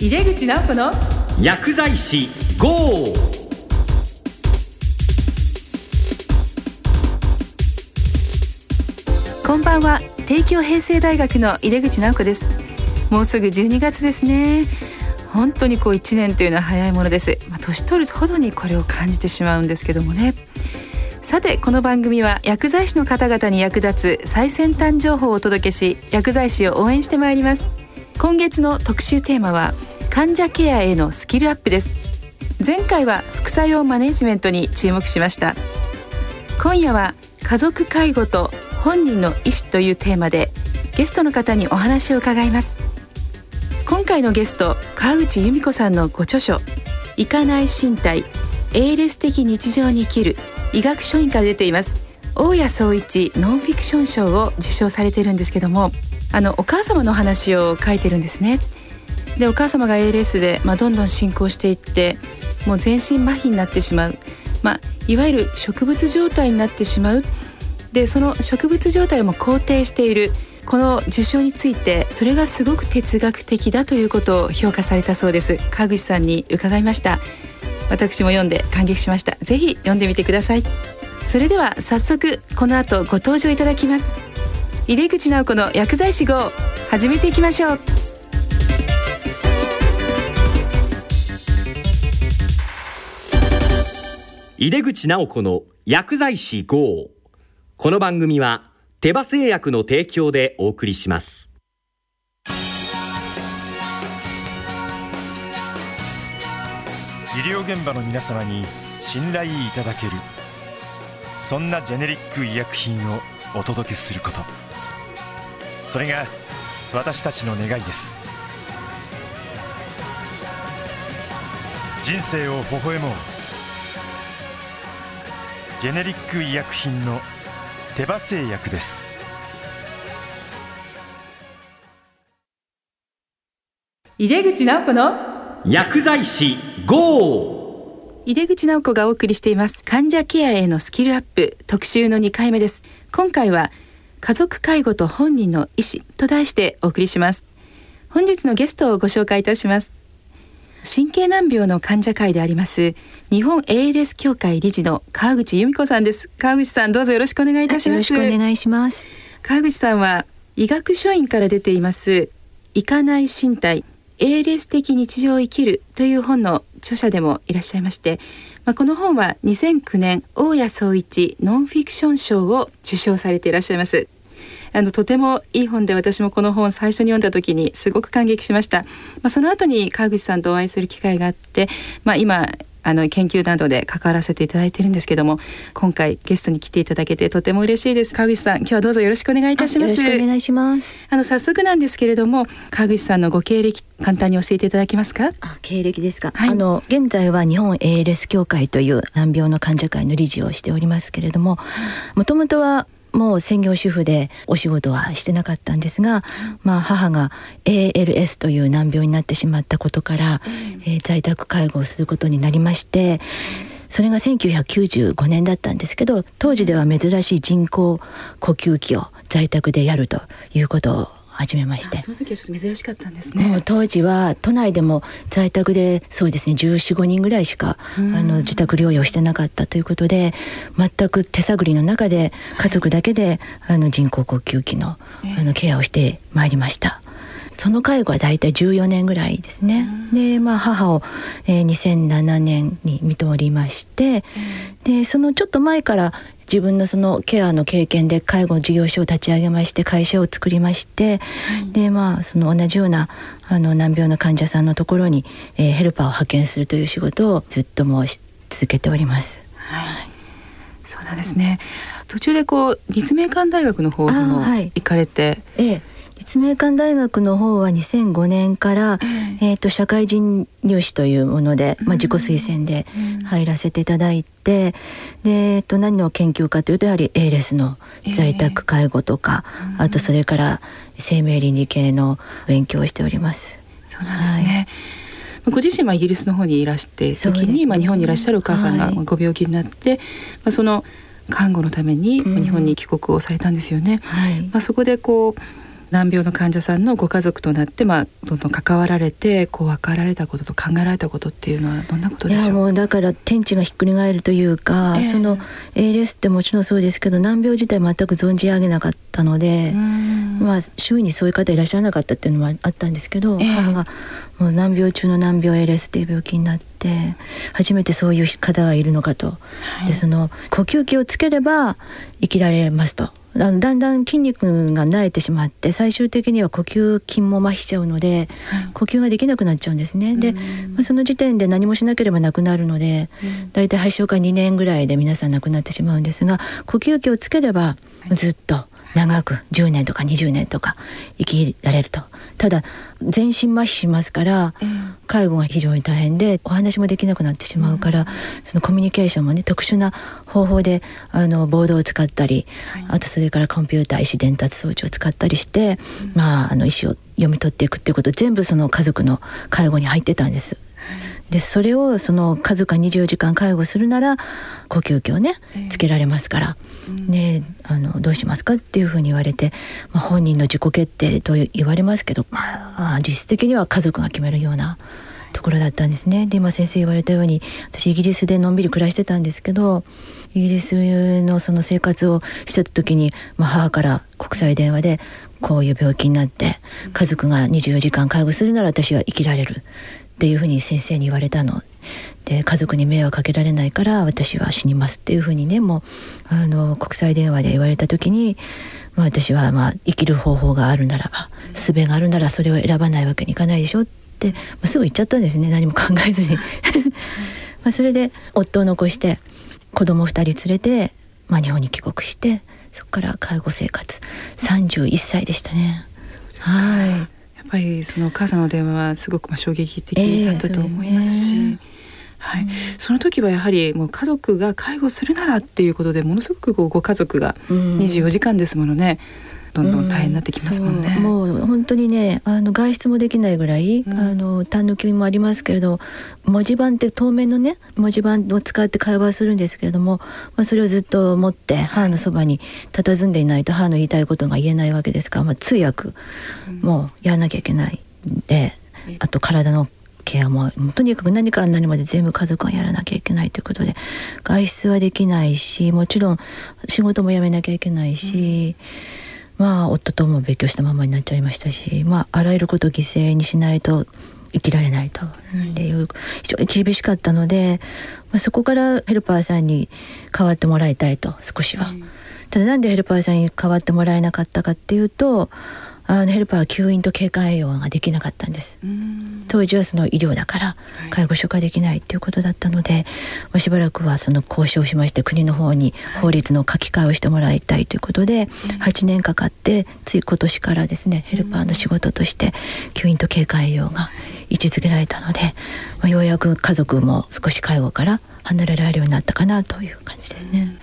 井出口直子の薬剤師 GO! こんばんは。帝京平成大学の井出口直子です。もうすぐ12月ですね。本当にこう1年というのは早いものです、まあ、年取るほどにこれを感じてしまうんですけどもね。さてこの番組は薬剤師の方々に役立つ最先端情報をお届けし薬剤師を応援してまいります。今月の特集テーマは患者ケアへのスキルアップです。前回は副作用マネジメントに注目しました。今夜は家族介護と本人の意思というテーマでゲストの方にお話を伺います。今回のゲスト川口由美子さんのご著書行かない身体 ALS 的日常に生きる医学書院から出ています大谷総一ノンフィクション賞を受賞されているんですけどもあのお母様の話を書いてるんですね。でお母様が ALS で、まあ、どんどん進行していってもう全身麻痺になってしまう、まあ、いわゆる植物状態になってしまう。でその植物状態も肯定している。この受賞についてそれがすごく哲学的だということを評価されたそうです。川口さんに伺いました。私も読んで感激しました。ぜひ読んでみてください。それでは早速この後ご登場いただきます。井出口直子の薬剤師号始めていきましょう。井出口直子の薬剤師 GO この番組は手羽製薬の提供でお送りします。医療現場の皆様に信頼いただけるそんなジェネリック医薬品をお届けすること。それが私たちの願いです。人生を微笑もう。ジェネリック医薬品の手羽製薬です。井出口直子の薬剤師 GO! 井出口直子がお送りしています。患者ケアへのスキルアップ特集の2回目です。今回は家族介護と本人の意思と題してお送りします。本日のゲストをご紹介いたします神経難病の患者会であります日本 ALS 協会理事の川口由美子さんです。川口さんどうぞよろしくお願いいたします。よろしくお願いします。川口さんは医学書院から出ています行かない身体 ALS 的日常を生きるという本の著者でもいらっしゃいまして、まあ、この本は2009年大谷総一ノンフィクション賞を受賞されていらっしゃいますあのとてもいい本で私もこの本最初に読んだ時にすごく感激しました。まあ、その後に川口さんとお会いする機会があって、まあ、今あの研究などで関わらせていただいているんですけども今回ゲストに来ていただけてとても嬉しいです。川口さん今日はどうぞよろしくお願いいたします。よろしくお願いします。あの早速なんですけれども川口さんのご経歴簡単に教えていただけますか？あ経歴ですか、はい、あの現在は日本 ALS 協会という難病の患者会の理事をしておりますけれどももともとはもう専業主婦でお仕事はしてなかったんですが、まあ、母が ALS という難病になってしまったことから、えー、在宅介護をすることになりまして。それが1995年だったんですけど当時では珍しい人工呼吸器を在宅でやるということを始めまして。その時はちょっと珍しかったんですね。当時は都内でも在宅でそうですね1415人ぐらいしかあの自宅療養してなかったということで全く手探りの中で家族だけで、はい、あの人工呼吸器の,、あのケアをしてまいりました。その介護は大体14年ぐらいですね。で、まあ母を、えー、2007年に見とりまして、で、そのちょっと前から自分のそのケアの経験で介護事業所を立ち上げまして会社を作りまして、うん、でまあその同じようなあの難病の患者さんのところに、えー、ヘルパーを派遣するという仕事をずっともう続けております。はい、そうなんですね。途中でこう立命館大学の方にも行かれて、はい、ええ、立命館大学の方は2005年から、えーと、社会人入試というもので、まあ、自己推薦で入らせていただいて、で、えー、と何の研究かというとやはり ALS の在宅介護とか、えー、あとそれから生命倫理系の勉強をしております。そうなんですね、はい。ご自身はイギリスの方にいらして時に、ね、まあ、日本にいらっしゃるお母さんがご病気になって、はい、まあ、その看護のために日本に帰国をされたんですよね。はい、まあ、そこでこう難病の患者さんのご家族となって、まあ、どんどん関わられてこう分かられたことと考えられたことっていうのはどんなことでしょう？いやもうだから天地がひっくり返るというか、えー、その ALS ってもちろんそうですけど難病自体全く存じ上げなかったので、まあ、周囲にそういう方いらっしゃらなかったっていうのもあったんですけど、えー、母がもう難病中の難病 ALS っていう病気になって初めてそういう方がいるのかと、はい、でその呼吸器をつければ生きられますとだんだん筋肉が慣れてしまって最終的には呼吸筋も麻痺しちゃうので、はい、呼吸ができなくなっちゃうんですね。で、まあ、その時点で何もしなければなくなるので大体発症から2年ぐらいで皆さん亡くなってしまうんですが呼吸器をつければずっと長く10年とか20年とか生きられるとただ全身麻痺しますから、介護が非常に大変でお話もできなくなってしまうから、そのコミュニケーションもね特殊な方法であのボードを使ったり、あとそれからコンピューター意思伝達装置を使ったりして、まああの意思を読み取っていくっていうこと全部その家族の介護に入ってたんです。でそれをその家族が24時間介護するなら呼吸器をねつけられますから、えー、ね、あのどうしますかっていうふうに言われて、まあ、本人の自己決定と言われますけど、まあ、実質的には家族が決めるようなところだったんですね。で今先生言われたように私イギリスでのんびり暮らしてたんですけどイギリスのその生活をしてた時に、まあ、母から国際電話でこういう病気になって家族が24時間介護するなら私は生きられるっていうふうに先生に言われたの。で家族に迷惑かけられないから私は死にますっていうふうにねもうあの国際電話で言われた時に、まあ、私はまあ生きる方法があるならば術があるならそれを選ばないわけにいかないでしょって、まあ、すぐ言っちゃったんですね。何も考えずに。まあそれで夫を残して子供2人連れて、まあ、日本に帰国してそこから介護生活。31歳でしたね。はいっぱりそのお母さんの電話はすごくまあ衝撃的だったと思いますし、えーね、はい、うん、その時はやはりもう家族が介護するならっていうことでものすごくご家族が24時間ですものね。うんどんどん大変になってきますもんね。うん、もう本当にねあの外出もできないぐらい、うん、あの痰抜きもありますけれど文字盤って透明のね文字盤を使って会話するんですけれども、まあ、それをずっと持って母のそばに佇んでいないと母の言いたいことが言えないわけですから、まあ、通訳もやらなきゃいけないで、あと体のケアもとにかく何から何まで全部家族がやらなきゃいけないということで外出はできないしもちろん仕事も辞めなきゃいけないし。うんまあ夫とも別居したままになっちゃいましたし、まあ、あらゆることを犠牲にしないと生きられないと。っていう非常に厳しかったので、まあ、そこからヘルパーさんに代わってもらいたいと少しは。ただなんでヘルパーさんに代わってもらえなかったかっていうとあのヘルパーは吸引と経過栄養ができなかったんです。当時はその医療だから介護所ができないっていうことだったので、はい、しばらくはその交渉しまして国の方に法律の書き換えをしてもらいたいということで、はい、8年かかってつい今年からですねヘルパーの仕事として吸引と経過栄養が位置づけられたので、まあ、ようやく家族も少し介護から離れられるようになったかなという感じですね。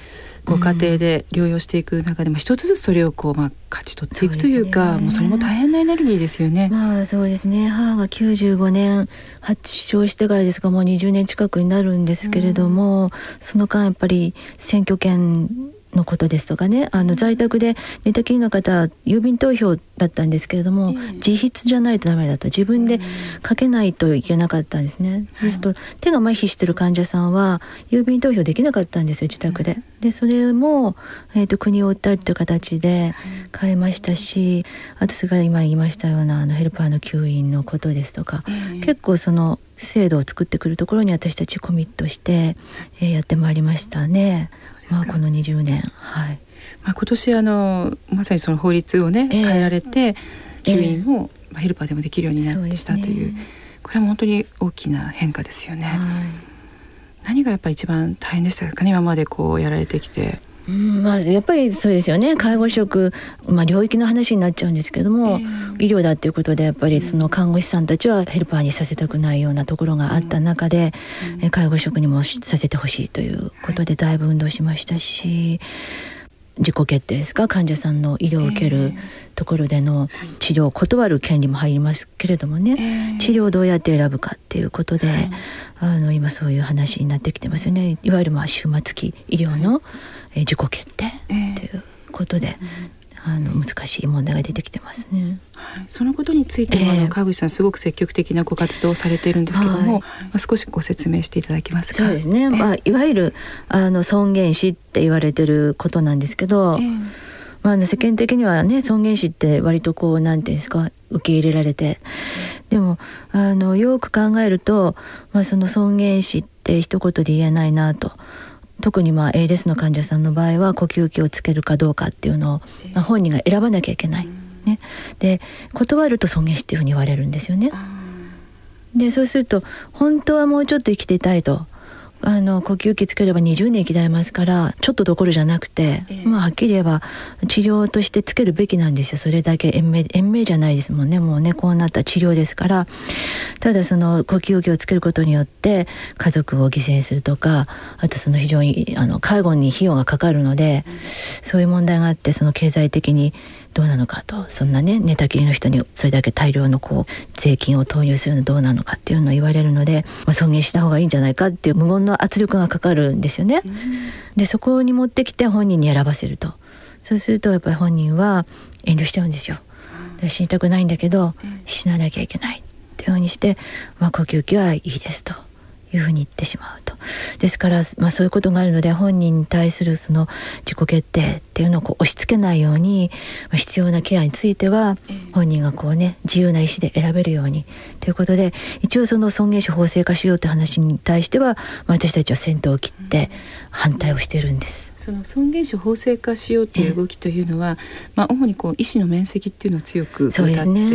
ご家庭で療養していく中でも一つずつそれをこうまあ勝ち取っていくというか、ね、もうそれも大変なエネルギーですよね。まあそうですね。母が95年発症してからですがもう20年近くになるんですけれども、うん、その間やっぱり選挙権のことですとかねあの在宅で寝たきりの方郵便投票だったんですけれども、自筆じゃないとダメだと自分で書けないといけなかったんですね。ですと手が麻痺してる患者さんは郵便投票できなかったんですよ自宅で。でそれも、えーと、国を訴えるという形で変えましたしあとそれから今言いましたようなあのヘルパーの吸引のことですとか、結構その制度を作ってくるところに私たちコミットして、えー、やってまいりましたね。まあ、この20年はい。まあ、今年あのまさにその法律をね、えー、変えられて吸引も、えー、ヘルパーでもできるようになってしたという、ね、これは本当に大きな変化ですよね。はい、何がやっぱり一番大変でしたか？ね今までこうやられてきて。うんまあ、やっぱりそうですよね介護職、まあ、領域の話になっちゃうんですけども、えー、医療だっていうことでやっぱりその看護師さんたちはヘルパーにさせたくないようなところがあった中で、うん、介護職にもさせてほしいということでだいぶ運動しましたし。自己決定ですか？患者さんの医療を受けるところでの治療を断る権利も入りますけれどもね、えー、治療をどうやって選ぶかっていうことで、あの今そういう話になってきてますよね。いわゆるまあ終末期医療の、え自己決定ということで、あの難しい問題が出てきてますね。はい、そのことについては、えー、川口さんすごく積極的なご活動をされているんですけども、はい、まあ、少しご説明していただけますか？そうですね。まあいわゆるあの尊厳死って言われてることなんですけど。えーまあ、世間的にはね尊厳死って割とこうなんていうんですか受け入れられてでもあのよく考えると、まあ、その尊厳死って一言で言えないなと。特にまあ ALS の患者さんの場合は呼吸器をつけるかどうかっていうのを、まあ、本人が選ばなきゃいけない。ね、で断ると尊厳死っていうふうに言われるんですよね。でそうすると本当はもうちょっと生きていたいとあの呼吸器つければ20年生きられますからちょっとどころじゃなくて、えー、まあはっきり言えば治療としてつけるべきなんですよ。それだけ延命延命じゃないですもんね。もうねこうなった治療ですから。ただその呼吸器をつけることによって家族を犠牲するとかあとその非常にあの介護に費用がかかるので、うん、そういう問題があってその経済的にどうなのかとそんなね寝たきりの人にそれだけ大量のこう税金を投入するのどうなのかっていうのを言われるので、まあ、尊厳した方がいいんじゃないかっていう無言の圧力がかかるんですよね。でそこに持ってきて本人に選ばせると。そうするとやっぱり本人は遠慮しちゃうんですよ。死にたくないんだけど死ななきゃいけないっていうふうにして、まあ、呼吸器はいいですというふうに言ってしまうと。ですから、まあ、そういうことがあるので本人に対するその自己決定っていうのをこう押し付けないように、まあ、必要なケアについては本人がこうね自由な意思で選べるように。ということで一応その尊厳死法制化しようって話に対しては、まあ、私たちは先頭を切って反対をしているんです。その尊厳死法制化しようという動きというのは、まあ、主にこう医師の面積っていうのを強く歌っていますよね。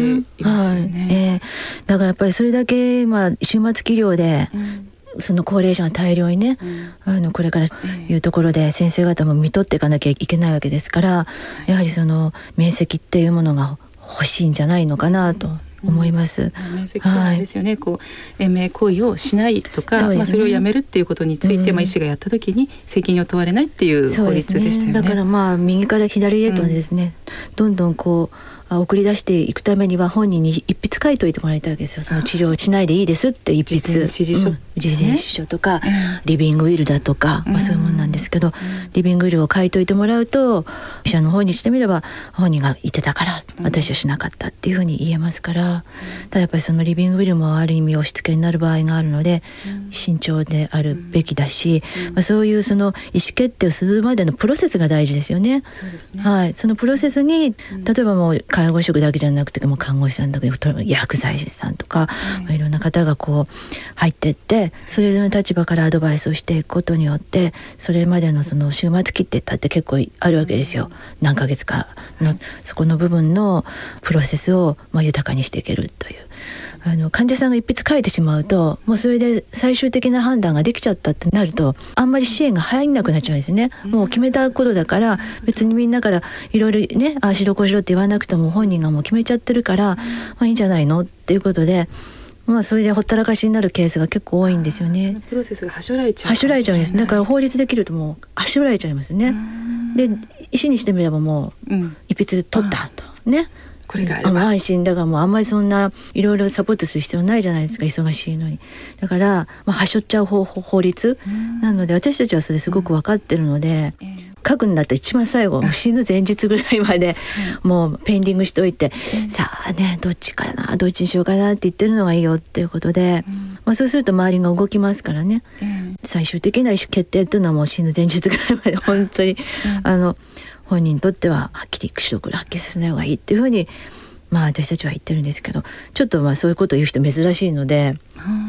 はい、えー、だからやっぱりそれだけ、まあ、終末期療で、うんその高齢者が大量にね、うん、あのこれからいうところで先生方も見とっていかなきゃいけないわけですから、やはりその面積っていうものが欲しいんじゃないのかなと。思います。うん、面積ですよね。はい、こう延命行為をしないとか、ね、まあそれをやめるっていうことについて、うん、まあ医師がやった時に責任を問われないっていう法律でしたよね。ねだからまあ右から左へとですね、うん、どんどんこう送り出していくためには本人に一筆書いといてもらいたいわけですよ。その治療しないでいいですって一筆。指示書、うん、実践指示書とか、リビングウィルだとか、まあ、そういうものなんですけど、リビングウィルを書いといてもらうと医者の方にしてみれば本人が言ってたから私はしなかったっていうふうに言えますから、ただやっぱりそのリビングウィルもある意味押し付けになる場合があるので、慎重であるべきだし、まあ、そういうその意思決定をするまでのプロセスが大事ですよね。そうですね。はい、そのプロセスに例えばもう介護職だけじゃなくても看護師さんとか薬剤師さんとか、まあ、いろんな方がこう入ってってそれぞれの立場からアドバイスをしていくことによってそれまでのその終末期って言ったって結構あるわけですよ。何ヶ月かのそこの部分のプロセスをまあ豊かにしていけるという。あの患者さんが一筆書いてしまうともうそれで最終的な判断ができちゃったってなるとあんまり支援が入んなくなっちゃうんですね、もう決めたことだから別にみんなからいろいろねああしろこしろって言わなくても本人がもう決めちゃってるから、まあ、いいんじゃないのっていうことで。まあそれでほったらかしになるケースが結構多いんですよね。プロセスがはしょられちゃう。はしょられちゃうんです。だから法律できるともうはしょられちゃいますね。で医師にしてみればもう一筆取ったと、ね。これがあれば。安心。だからもうあんまりそんないろいろサポートする必要ないじゃないですか。忙しいのに。だから、まあ、はしょっちゃう法法律。なので私たちはそれすごく分かってるので、うん、書くんだったら一番最後死ぬ前日ぐらいまでもうペンディングしておいて、うん、さあねどっちかなどっちにしようかなって言ってるのがいいよっていうことで、うん、まあ、そうすると周りが動きますからね、最終的な意思決定っていうのはもう死ぬ前日ぐらいまで本当に、あの本人にとってははっきり白黒発揮させない方がいいっていうふうにまあ私たちは言ってるんですけどちょっとまあそういうことを言う人珍しいので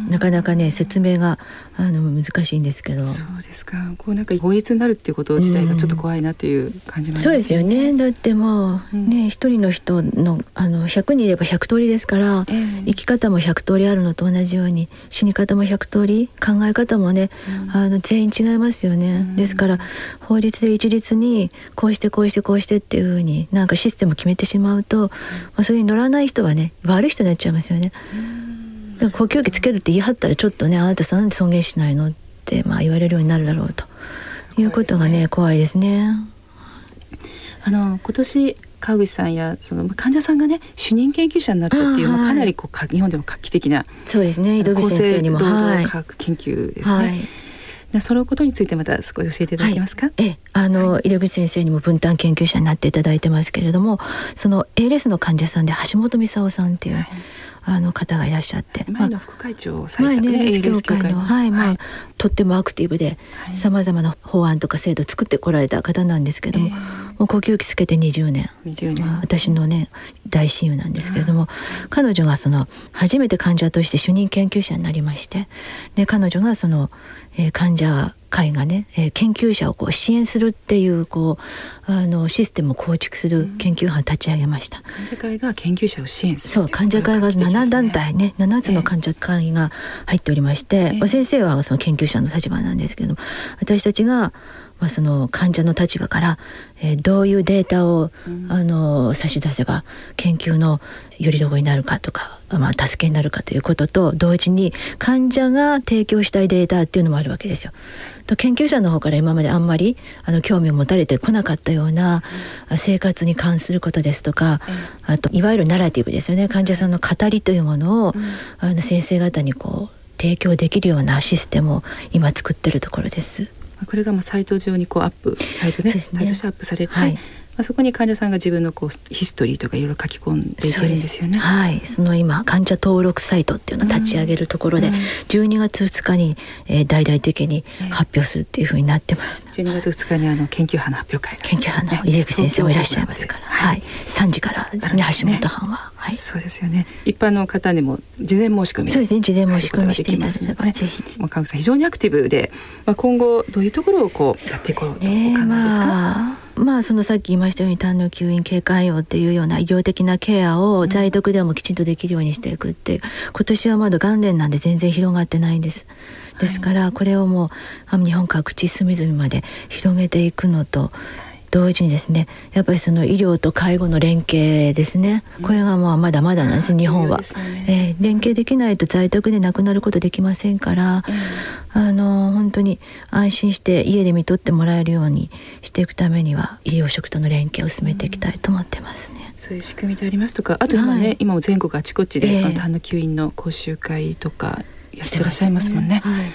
なかなかね説明があの難しいんですけど。そうですか。こうなんか法律になるっていうこと自体がちょっと怖いなっていう感じも、ね、そうですよね。だってもうね一、人の人のあの100人いれば100通りですから、えー、生き方も100通りあるのと同じように死に方も100通り考え方もね、うん、あの全員違いますよね、うん、ですから法律で一律にこうしてこうしてこうしてっていうふうになんかシステムを決めてしまうと、うん、まあ、それに乗らない人はね悪い人になっちゃいますよね。呼吸器つけるって言い張ったらちょっとねあなたさなんで尊厳しないのってまあ言われるようになるだろうと。いうことがね怖いですね。あの今年川口さんやその患者さんがね主任研究者になったっていう、まあ、かなりこう日本でも画期的なそうですね。井戸口先生にも厚生労働科学研究ですね。はいそのことについてまた少し教えていただけますか、はい、えあの、はい、入口先生にも分担研究者になっていただいてますけれどもその ALS の患者さんで橋本美沙夫さんっていう、はいあの方がいらっしゃって、前の副会長されたね、ね、協会のはい、まあ、とってもアクティブでさまざまな法案とか制度を作ってこられた方なんですけども、えー、もう呼吸器つけて20年 ,20 年、まあ、私のね大親友なんですけれども、うん、彼女がその初めて患者として主任研究者になりましてで彼女がその、えー、患者会がね、えー、研究者をこう支援するっていうこうあのシステムを構築する研究班を立ち上げました、うん、患者会が研究者を支援するそう患者会が7団体ね7つの患者会が入っておりまして、えー、先生はその研究者の立場なんですけど私たちがまあ、その患者の立場から、えー、どういうデータを、うん、あの差し出せば研究のよりどこになるかとか、まあ、助けになるかということと同時に患者が提供したいデータっていうのもあるわけですよ。と研究者の方から今まであんまりあの興味を持たれてこなかったような、うん、生活に関することですとか、うん、あといわゆるナラティブですよね。患者さんの語りというものを、あの先生方にこう提供できるようなシステムを今作ってるところです。これがもうサイト上にこうアップサイトね、ね、サイトしてアップされて、はい、まあ、そこに患者さんが自分のこうヒストリーとかいろいろ書き込んでいけるんですよね。はい、その今患者登録サイトっていうのを立ち上げるところで、うん、12月2日に、えー、大々的に発表するっていうふうになってます。12月2日にあの研究班の発表会研究班の入口先生もいらっしゃいますから、はい、はい、3時からですね橋本班は。はい、そうですよね。一般の方にも事前申し込みそうですね。事前申し込みしていますので、ね、ぜひ。まあ川口さん非常にアクティブで、まあ今後どういうところをこうやっていこうとお考えですか？まあまあそのさっき言いましたように胆の吸引経過用っていうような医療的なケアを在宅でもきちんとできるようにしていくって今年はまだ元年なんで全然広がってないんです。ですからこれをもう日本各地隅々まで広げていくのと同時にですねやっぱりその医療と介護の連携ですね。これがまあまだまだなんです、日本は、ね、えー、連携できないと在宅で亡くなることできませんから、あの本当に安心して家で見とってもらえるようにしていくためには医療職との連携を進めていきたいと思ってますね。そういう仕組みでありますとか。あと今ね、はい、今も全国あちこちでその痰の吸引の講習会とかやってらっしゃいますもんね。ね。はい、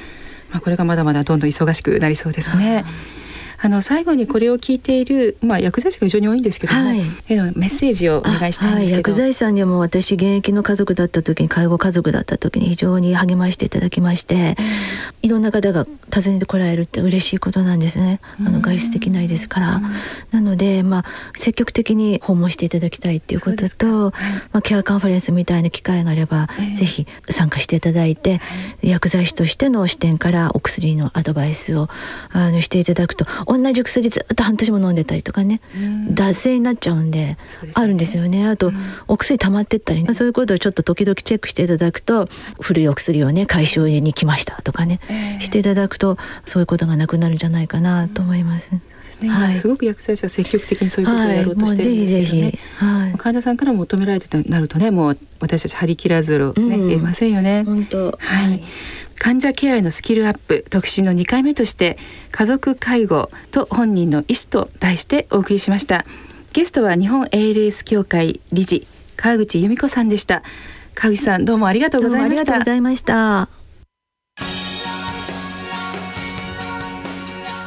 まあこれがまだまだどんどん忙しくなりそうですね。あの最後にこれを聞いている、まあ、薬剤師が非常に多いんですけども、はい、メッセージをお願いしたいんですけど、はい、薬剤師さんにも私現役の家族だった時に介護家族だった時に非常に励ましていただきまして、いろんな方が訪ねてこられるって嬉しいことなんですね。あの外出できないですから、なので、まあ、積極的に訪問していただきたいっていうことと、まあ、ケアカンファレンスみたいな機会があれば、ぜひ参加していただいて、薬剤師としての視点からお薬のアドバイスをあのしていただくと同じ薬ずっと半年も飲んでたりとかね、脱性になっちゃうんで、ね、あるんですよね。あと、お薬溜まってったりね。そういうことをちょっと時々チェックしていただくと古いお薬をね回収に来ましたとかね、えー、していただくとそういうことがなくなるんじゃないかなと思います。うんね、はい、すごく薬剤師は積極的にそういうことをやろうとしてるんですけどね、はい、患者さんから求められてなるとねもう私たち張り切らずるね、うん、言えませんよね。本当。はい、患者ケアへのスキルアップ特集の2回目として家族介護と本人の意思と題してお送りしました。ゲストは日本 ALS 協会理事川口由美子さんでした。川口さんどうもありがとうございました。ありがとうございました。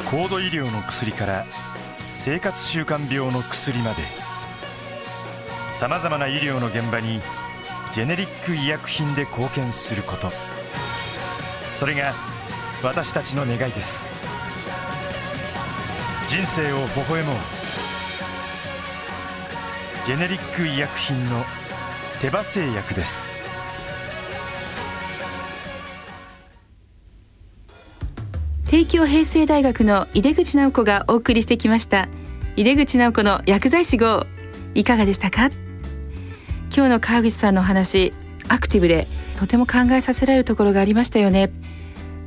高度医療の薬から生活習慣病の薬まで。さまざまな医療の現場にジェネリック医薬品で貢献することそれが私たちの願いです。人生を微笑もう。ジェネリック医薬品の手羽製薬です。帝京平成大学の井出口直子がお送りしてきました。井出口直子の薬剤師号いかがでしたか？今日の川口さんの話アクティブでとても考えさせられるところがありましたよね。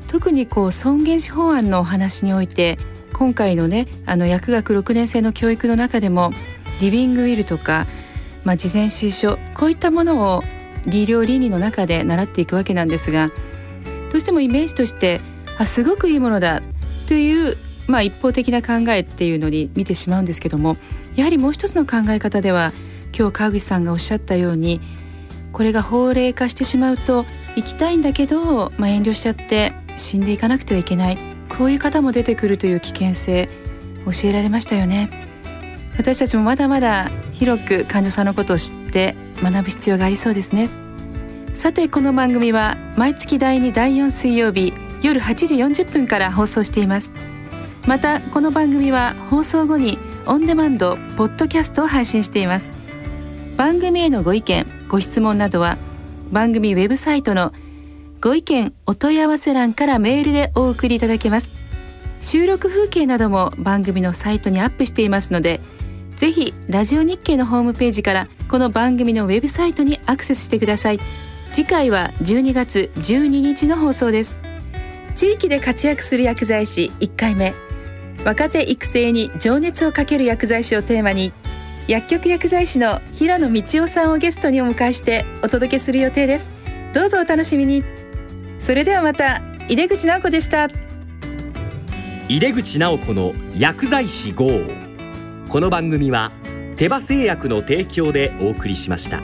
特にこう尊厳死法案のお話において今回のねあの薬学6年生の教育の中でもリビングウィルとか、まあ、事前指示書こういったものを理療倫理の中で習っていくわけなんですがどうしてもイメージとしてあすごくいいものだという、まあ、一方的な考えっていうのに見てしまうんですけどもやはりもう一つの考え方では今日川口さんがおっしゃったようにこれが法令化してしまうと行きたいんだけど、まあ、遠慮しちゃって死んでいかなくてはいけない。こういう方も出てくるという危険性教えられましたよね。私たちもまだまだ広く患者さんのことを知って学ぶ必要がありそうですね。さてこの番組は毎月第2第4水曜日夜8時40分から放送しています。またこの番組は放送後にオンデマンドポッドキャストを配信しています。番組へのご意見ご質問などは番組ウェブサイトのご意見お問い合わせ欄からメールでお送りいただけます。収録風景なども番組のサイトにアップしていますのでぜひラジオ日経のホームページからこの番組のウェブサイトにアクセスしてください。次回は12月12日の放送です。地域で活躍する薬剤師1回目。若手育成に情熱をかける薬剤師をテーマに薬局薬剤師の平野道夫さんをゲストにお迎えしてお届けする予定です。どうぞお楽しみに。それではまた井出口直子でした。井出口直子の薬剤師号。この番組は手羽製薬の提供でお送りしました。